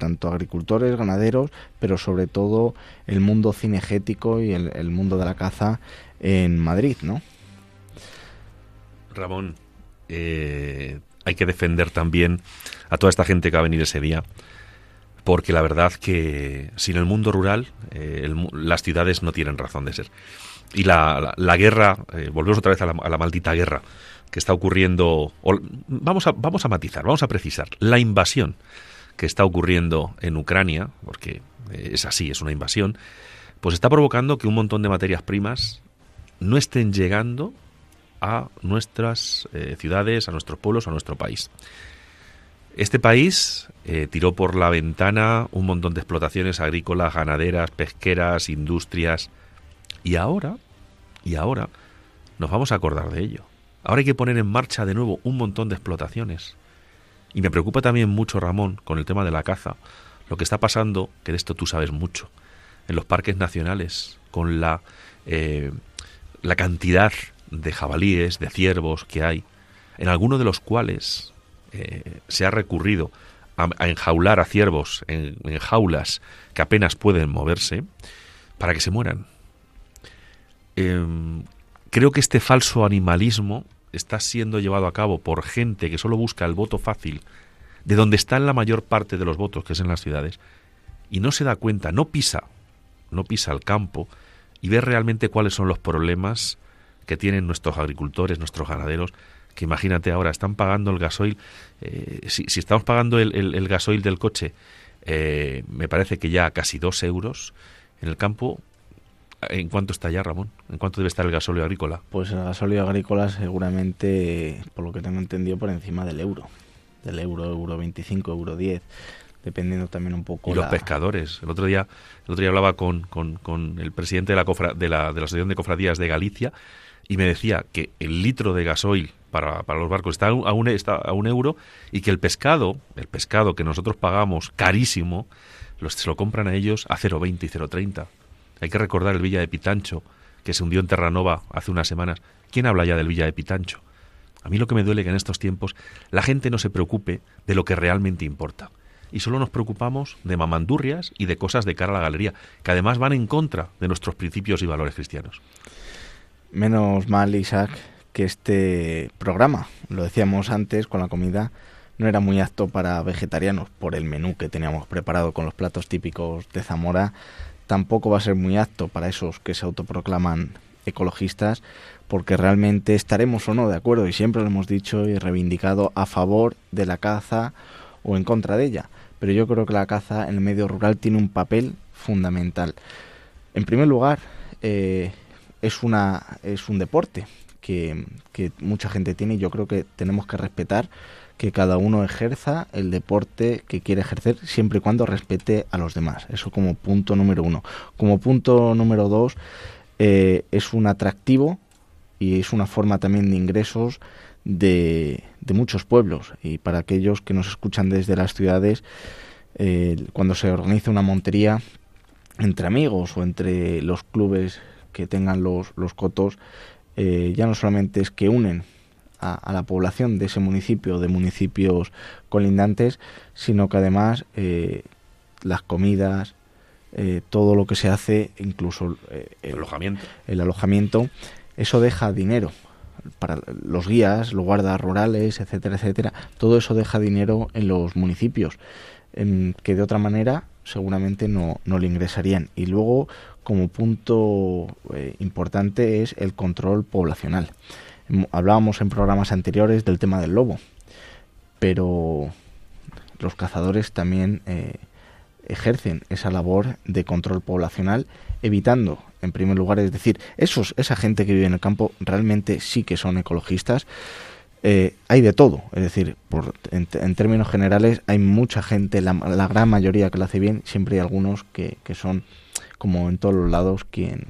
tanto agricultores, ganaderos, pero sobre todo el mundo cinegético y el, mundo de la caza en Madrid, ¿no? Ramón, hay que defender también a toda esta gente que va a venir ese día, porque la verdad que sin el mundo rural eh, las ciudades no tienen razón de ser. Y la, guerra, eh, volvemos otra vez a la, maldita guerra que está ocurriendo, vamos, a, vamos a matizar, vamos a precisar, la invasión que está ocurriendo en Ucrania, porque eh, es así, es una invasión, pues está provocando que un montón de materias primas no estén llegando a nuestras eh, ciudades, a nuestros pueblos, a nuestro país. Este país eh, tiró por la ventana un montón de explotaciones agrícolas, ganaderas, pesqueras, industrias. Y ahora, y ahora, nos vamos a acordar de ello. Ahora hay que poner en marcha de nuevo un montón de explotaciones. Y me preocupa también mucho, Ramón, con el tema de la caza. Lo que está pasando, que de esto tú sabes mucho, en los parques nacionales, con la, eh, la cantidad de jabalíes, de ciervos que hay, en algunos de los cuales eh, se ha recurrido a, enjaular a ciervos en, jaulas que apenas pueden moverse para que se mueran. Em, creo que este falso animalismo está siendo llevado a cabo por gente que solo busca el voto fácil, de donde están la mayor parte de los votos, que es en las ciudades, y no se da cuenta, no pisa, no pisa el campo y ve realmente cuáles son los problemas que tienen nuestros agricultores, nuestros ganaderos, que imagínate ahora, están pagando el gasoil, eh, si, estamos pagando el, gasoil del coche, eh, me parece que ya casi dos euros en el campo, ¿En cuánto está ya, Ramón? ¿En cuánto debe estar el gasóleo agrícola? Pues el gasóleo agrícola seguramente, por lo que tengo entendido, por encima del euro. Del euro, euro 25, euro 10, dependiendo también un poco. Y los pescadores. El otro día, el otro día hablaba con, con, el presidente de la, de, la, de la Asociación de Cofradías de Galicia y me decía que el litro de gasoil para, para los barcos está a, un, está a un euro y que el pescado, el pescado que nosotros pagamos carísimo, los, se lo compran a ellos a 0,20 y 0,30. Hay que recordar el Villa de Pitancho, que se hundió en Terranova hace unas semanas. ¿Quién habla ya del Villa de Pitancho? A mí lo que me duele es que en estos tiempos la gente no se preocupe de lo que realmente importa. Y solo nos preocupamos de mamandurrias y de cosas de cara a la galería, que además van en contra de nuestros principios y valores cristianos. Menos mal, Isaac, que este programa, lo decíamos antes con la comida, no era muy apto para vegetarianos por el menú que teníamos preparado con los platos típicos de Zamora. Tampoco va a ser muy apto para esos que se autoproclaman ecologistas, porque realmente estaremos o no de acuerdo, y siempre lo hemos dicho y reivindicado, a favor de la caza o en contra de ella. Pero yo creo que la caza en el medio rural tiene un papel fundamental. En primer lugar, eh, es, una, es un deporte que, mucha gente tiene y yo creo que tenemos que respetar que cada uno ejerza el deporte que quiere ejercer siempre y cuando respete a los demás. Eso como punto número uno. Como punto número dos, eh, es un atractivo y es una forma también de ingresos de, de, muchos pueblos. Y para aquellos que nos escuchan desde las ciudades, eh, cuando se organiza una montería entre amigos o entre los clubes que tengan los, los cotos eh, ya no solamente es que unen a, la población de ese municipio, de municipios colindantes, sino que además eh, las comidas, eh, todo lo que se hace, incluso el, alojamiento. el alojamiento, eso deja dinero para los guías, los guardas rurales, etcétera, etcétera. Todo eso deja dinero en los municipios, que de otra manera seguramente no, no le ingresarían. Y luego como punto eh, importante es el control poblacional. Hablábamos en programas anteriores del tema del lobo, pero los cazadores también eh, ejercen esa labor de control poblacional, evitando, en primer lugar, es decir, esos, esa gente que vive en el campo realmente sí que son ecologistas, eh, hay de todo. Es decir, por, en, términos generales hay mucha gente, la, gran mayoría que lo hace bien, siempre hay algunos que, que son, como en todos los lados, quien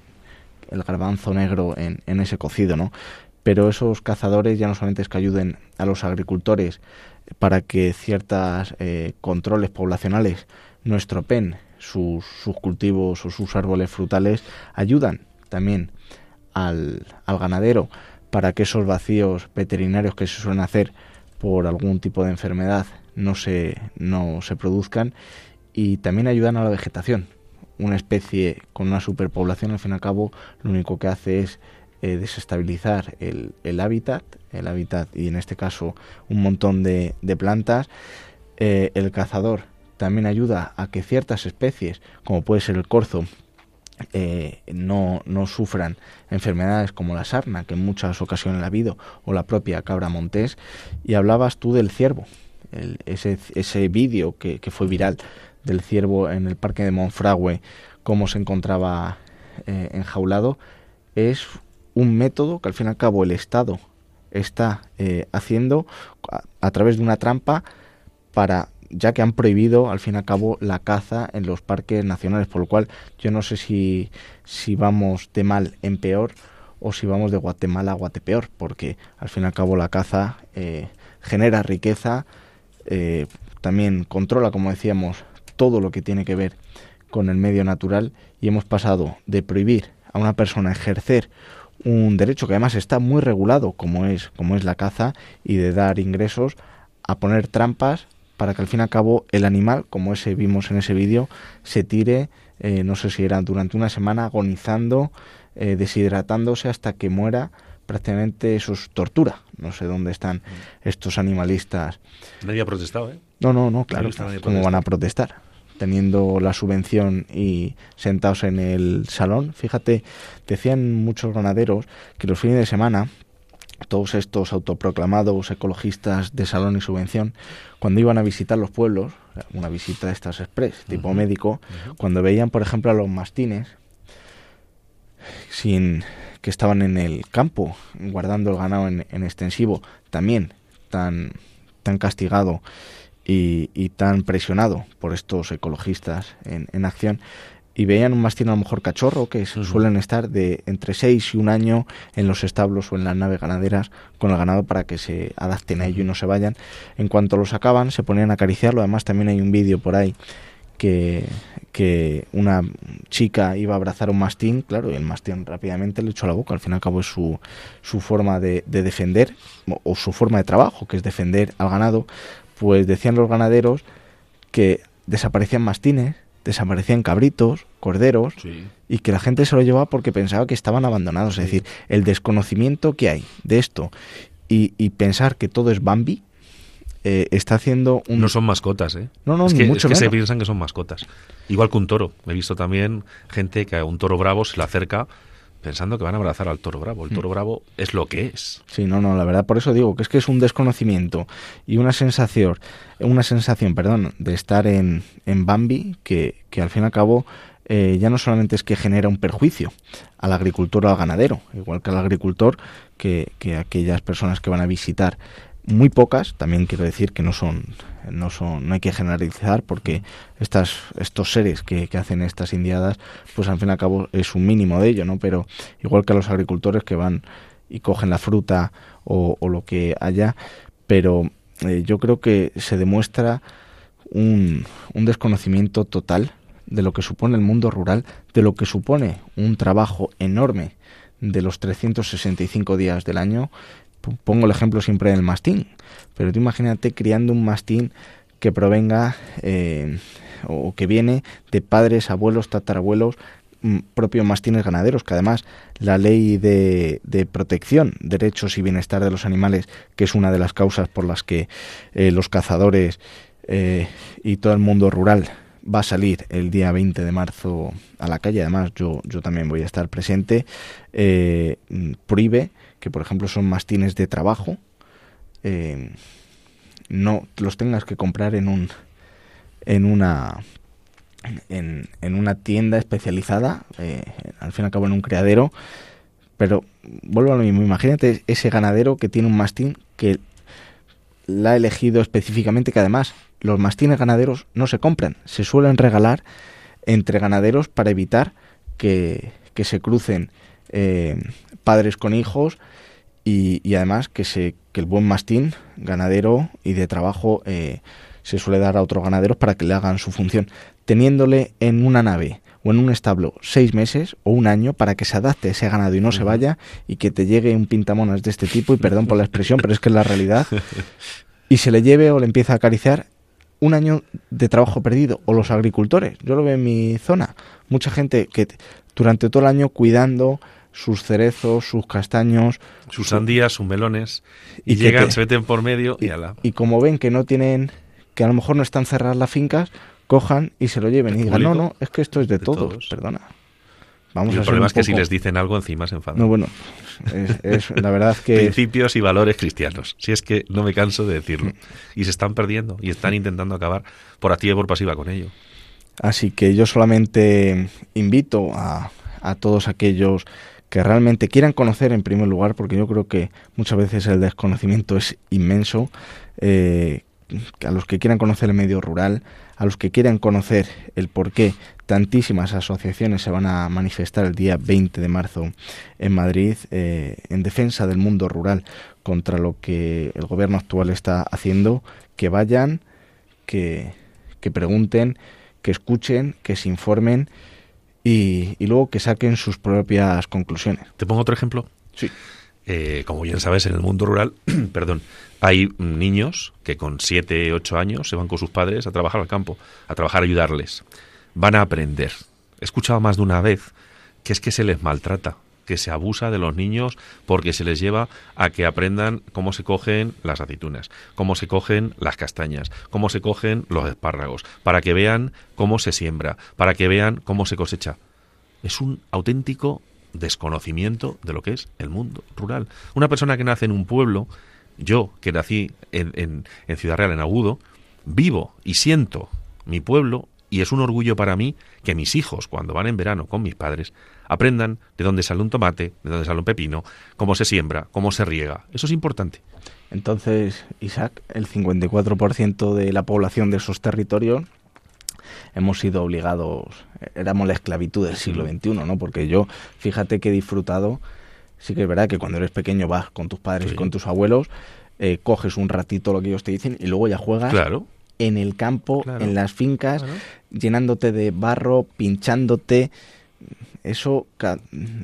el garbanzo negro en, en ese cocido, ¿no? Pero esos cazadores ya no solamente es que ayuden a los agricultores para que ciertos eh, controles poblacionales no estropeen sus, sus, cultivos o sus árboles frutales, ayudan también al, al ganadero para que esos vacíos veterinarios que se suelen hacer por algún tipo de enfermedad no se, no se produzcan y también ayudan a la vegetación. Una especie con una superpoblación, al fin y al cabo, lo único que hace es eh, desestabilizar el, el, hábitat, el hábitat y en este caso un montón de, de plantas. Eh, el cazador también ayuda a que ciertas especies, como puede ser el corzo, eh, no, no, sufran enfermedades como la sarna, que en muchas ocasiones ha habido, o la propia cabra montés. Y hablabas tú del ciervo, ese, ese vídeo que, que, fue viral del ciervo en el parque de Monfragüe, cómo se encontraba eh, enjaulado, es un método que al fin y al cabo el Estado está eh, haciendo a través de una trampa para ya que han prohibido al fin y al cabo la caza en los parques nacionales, por lo cual yo no sé si, si vamos de mal en peor o si vamos de Guatemala a Guatepeor, porque al fin y al cabo la caza eh, genera riqueza, eh, también controla, como decíamos, todo lo que tiene que ver con el medio natural y hemos pasado de prohibir a una persona ejercer un derecho que además está muy regulado como es como es la caza y de dar ingresos a poner trampas para que al fin y al cabo el animal, como ese vimos en ese vídeo, se tire, eh, no sé si era durante una semana, agonizando, eh, deshidratándose hasta que muera. Prácticamente eso es tortura. No sé dónde están mm. estos animalistas. Nadie ha protestado, ¿eh? No, no, no, claro. ¿Cómo van a protestar? Teniendo la subvención y sentados en el salón. Fíjate, decían muchos ganaderos que los fines de semana todos estos autoproclamados ecologistas de salón y subvención, cuando iban a visitar los pueblos, una visita de estas express, tipo médico, cuando veían, por ejemplo, a los mastines, sin que estaban en el campo, guardando el ganado en, extensivo, también tan, tan castigado y, y, tan presionado por estos ecologistas en, en acción, y veían un mastín a lo mejor cachorro, que suelen estar de entre 6 y un año en los establos o en las naves ganaderas con el ganado para que se adapten a ello y no se vayan. En cuanto lo sacaban, se ponían a acariciarlo. Además, también hay un vídeo por ahí que, que una chica iba a abrazar a un mastín, claro, y el mastín rápidamente le echó la boca. Al fin y al cabo es su, su forma de, de defender, o su forma de trabajo, que es defender al ganado. Pues decían los ganaderos que desaparecían mastines desaparecían cabritos, corderos, y que la gente se lo llevaba porque pensaba que estaban abandonados. Es decir, el desconocimiento que hay de esto y, y pensar que todo es Bambi eh, está haciendo un... No son mascotas, ¿eh? No, no, es que, mucho es que se piensan que son mascotas. Igual que un toro. He visto también gente que a un toro bravo se le acerca pensando que van a abrazar al toro bravo. El toro mm. bravo es lo que es. Sí, no, no, la verdad, por eso digo que es que es un desconocimiento y una sensación, una sensación, perdón, de estar en, en Bambi que, que al fin y al cabo eh, ya no solamente es que genera un perjuicio al agricultor o al ganadero, igual que al agricultor, que, que aquellas personas que van a visitar muy pocas, también quiero decir que no son, no son, no hay que generalizar porque estas, estos seres que, que, hacen estas indiadas, pues al fin y al cabo es un mínimo de ello, ¿no? Pero igual que a los agricultores que van y cogen la fruta o, lo que haya, pero eh, yo creo que se demuestra un, un desconocimiento total de lo que supone el mundo rural, de lo que supone un trabajo enorme de los 365 días del año pongo el ejemplo siempre del mastín, pero tú imagínate criando un mastín que provenga eh, o que viene de padres, abuelos, tatarabuelos, mm, propios mastines ganaderos, que además la ley de, de, protección, derechos y bienestar de los animales, que es una de las causas por las que eh, los cazadores eh, y todo el mundo rural va a salir el día 20 de marzo a la calle, además yo, yo también voy a estar presente, mm, prohíbe que por ejemplo son mastines de trabajo, eh, no los tengas que comprar en un en una en, en una tienda especializada, eh, al fin y al cabo en un criadero, Pero vuelvo a lo mismo, imagínate ese ganadero que tiene un mastín que la ha elegido específicamente, que además los mastines ganaderos no se compran, se suelen regalar entre ganaderos para evitar que, que se crucen eh, padres con hijos y, y, además que, se, que el buen mastín ganadero y de trabajo eh, se suele dar a otros ganaderos para que le hagan su función, teniéndole en una nave o en un establo seis meses o un año para que se adapte ese ganado y no se vaya y que te llegue un pintamonas de este tipo, y perdón por la expresión, pero es que es la realidad, y se le lleve o le empieza a acariciar un año de trabajo perdido, o los agricultores, yo lo veo en mi zona, mucha gente que durante todo el año cuidando sus cerezos, sus castaños, sus sandías, sus melones, y, y llegan, te, se meten por medio y, y ala. Y como ven que no tienen, que a lo mejor no están cerradas las fincas, cojan y se lo lleven y digan, no, no, es que esto es de, de todos, todos, perdona. Vamos y el a problema es que poco... si les dicen algo encima se enfadan. No, bueno, es, es la verdad que... Principios y valores cristianos, si es que no me canso de decirlo. Y se están perdiendo y están intentando acabar por activa y por pasiva con ello. Así que yo solamente invito a, a todos aquellos que realmente quieran conocer en primer lugar, porque yo creo que muchas veces el desconocimiento es inmenso, eh, a los que quieran conocer el medio rural, a los que quieran conocer el por qué tantísimas asociaciones se van a manifestar el día 20 de marzo en Madrid eh, en defensa del mundo rural contra lo que el gobierno actual está haciendo, que vayan, que, que pregunten, que escuchen, que se informen y, y, luego que saquen sus propias conclusiones. ¿Te pongo otro ejemplo? Sí. Eh, como bien sabes, en el mundo rural, perdón, hay niños que con 7, 8 años se van con sus padres a trabajar al campo, a trabajar, a ayudarles. Van a aprender. He escuchado más de una vez que es que se les maltrata, que se abusa de los niños porque se les lleva a que aprendan cómo se cogen las aceitunas, cómo se cogen las castañas, cómo se cogen los espárragos, para que vean cómo se siembra, para que vean cómo se cosecha. Es un auténtico desconocimiento de lo que es el mundo rural. Una persona que nace en un pueblo, yo que nací en, en, Ciudad Real, en Agudo, vivo y siento mi pueblo y es un orgullo para mí que mis hijos, cuando van en verano con mis padres, aprendan de dónde sale un tomate, de dónde sale un pepino, cómo se siembra, cómo se riega. Eso es importante. Entonces, Isaac, el 54% de la población de esos territorios hemos sido obligados, éramos la esclavitud del siglo XXI, ¿no? Porque yo, fíjate que he disfrutado, sí que es verdad que cuando eres pequeño vas con tus padres sí. y con tus abuelos, eh, coges un ratito lo que ellos te dicen y luego ya juegas claro. en el campo, claro. en las fincas, claro. llenándote de barro, pinchándote eso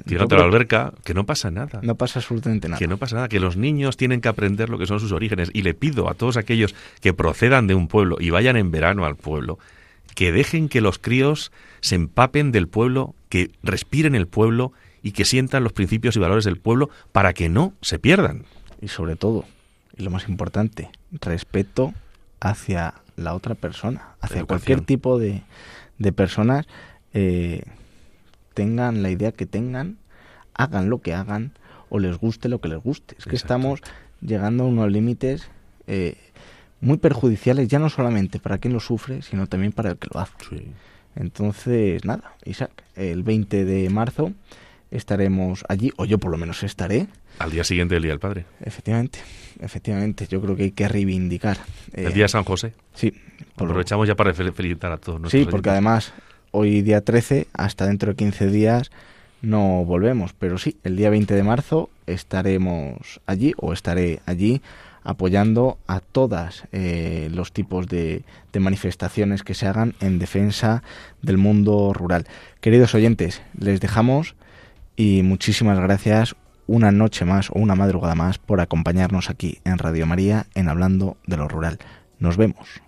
tirándote a la alberca que no pasa nada. No pasa absolutamente nada. Que no pasa nada que los niños tienen que aprender lo que son sus orígenes. Y le pido a todos aquellos que procedan de un pueblo y vayan en verano al pueblo que dejen que los críos se empapen del pueblo que respiren el pueblo y que sientan los principios y valores del pueblo para que no se pierdan. Y sobre todo y lo más importante respeto hacia la otra persona hacia Educación. cualquier tipo de, de personas eh, tengan la idea que tengan, hagan lo que hagan o les guste lo que les guste. Es que estamos llegando a unos límites eh, muy perjudiciales, ya no solamente para quien lo sufre, sino también para el que lo hace. Sí. Entonces, nada, Isaac, el 20 de marzo estaremos allí, o yo por lo menos estaré. Al día siguiente del Día del Padre. Efectivamente, efectivamente, yo creo que hay que reivindicar. Eh, el Día de San José. Sí. Aprovechamos ya para felicitar a todos. Sí, porque además hoy día 13, hasta dentro de 15 días no volvemos, pero sí, el día 20 de marzo estaremos allí o estaré allí apoyando a todas eh, los tipos de, manifestaciones que se hagan en defensa del mundo rural. Queridos oyentes, les dejamos y muchísimas gracias una noche más o una madrugada más por acompañarnos aquí en Radio María en Hablando de lo Rural. Nos vemos.